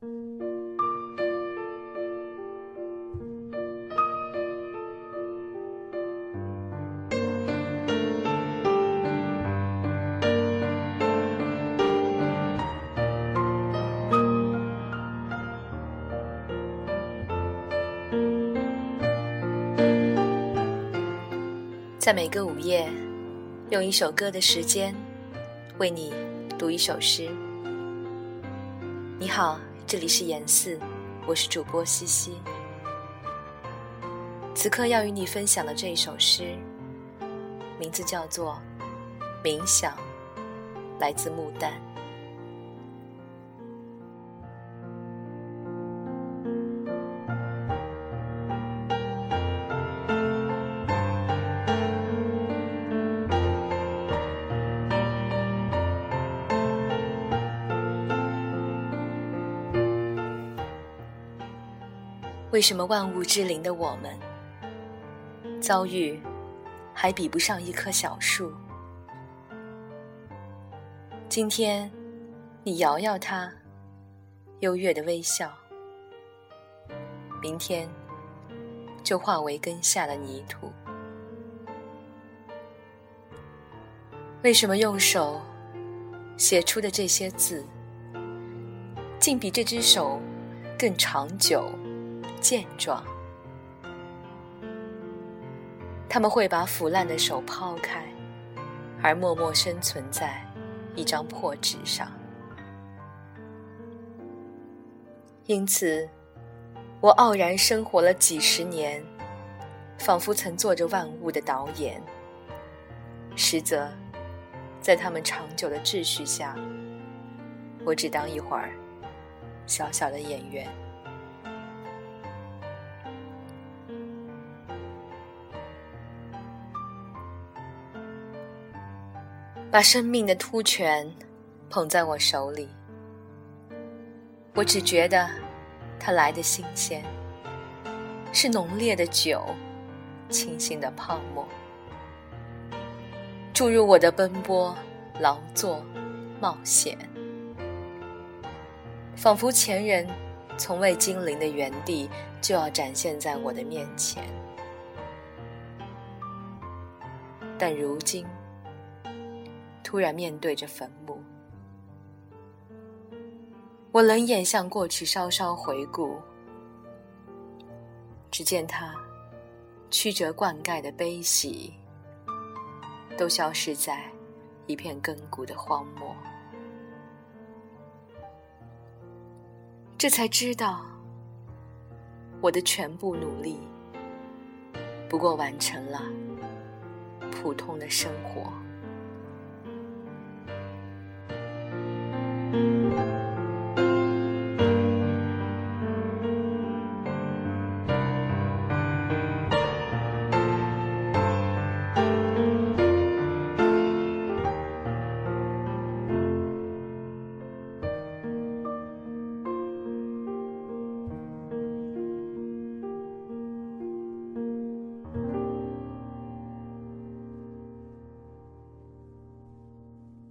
在每个午夜，用一首歌的时间，为你读一首诗。你好，这里是严四，我是主播西西。此刻要与你分享的这一首诗，名字叫做《冥想》，来自木旦。为什么万物之灵的我们，遭遇还比不上一棵小树？今天，你摇摇它，优越的微笑；明天，就化为根下的泥土。为什么用手写出的这些字，竟比这只手更长久？健壮，他们会把腐烂的手抛开，而默默生存在一张破纸上。因此，我傲然生活了几十年，仿佛曾做着万物的导演，实则，在他们长久的秩序下，我只当一会儿小小的演员。把生命的突泉捧在我手里，我只觉得它来的新鲜，是浓烈的酒，清新的泡沫，注入我的奔波、劳作、冒险，仿佛前人从未经临的原地就要展现在我的面前，但如今。突然面对着坟墓，我冷眼向过去稍稍回顾，只见他曲折灌溉的悲喜，都消失在一片亘古的荒漠。这才知道，我的全部努力，不过完成了普通的生活。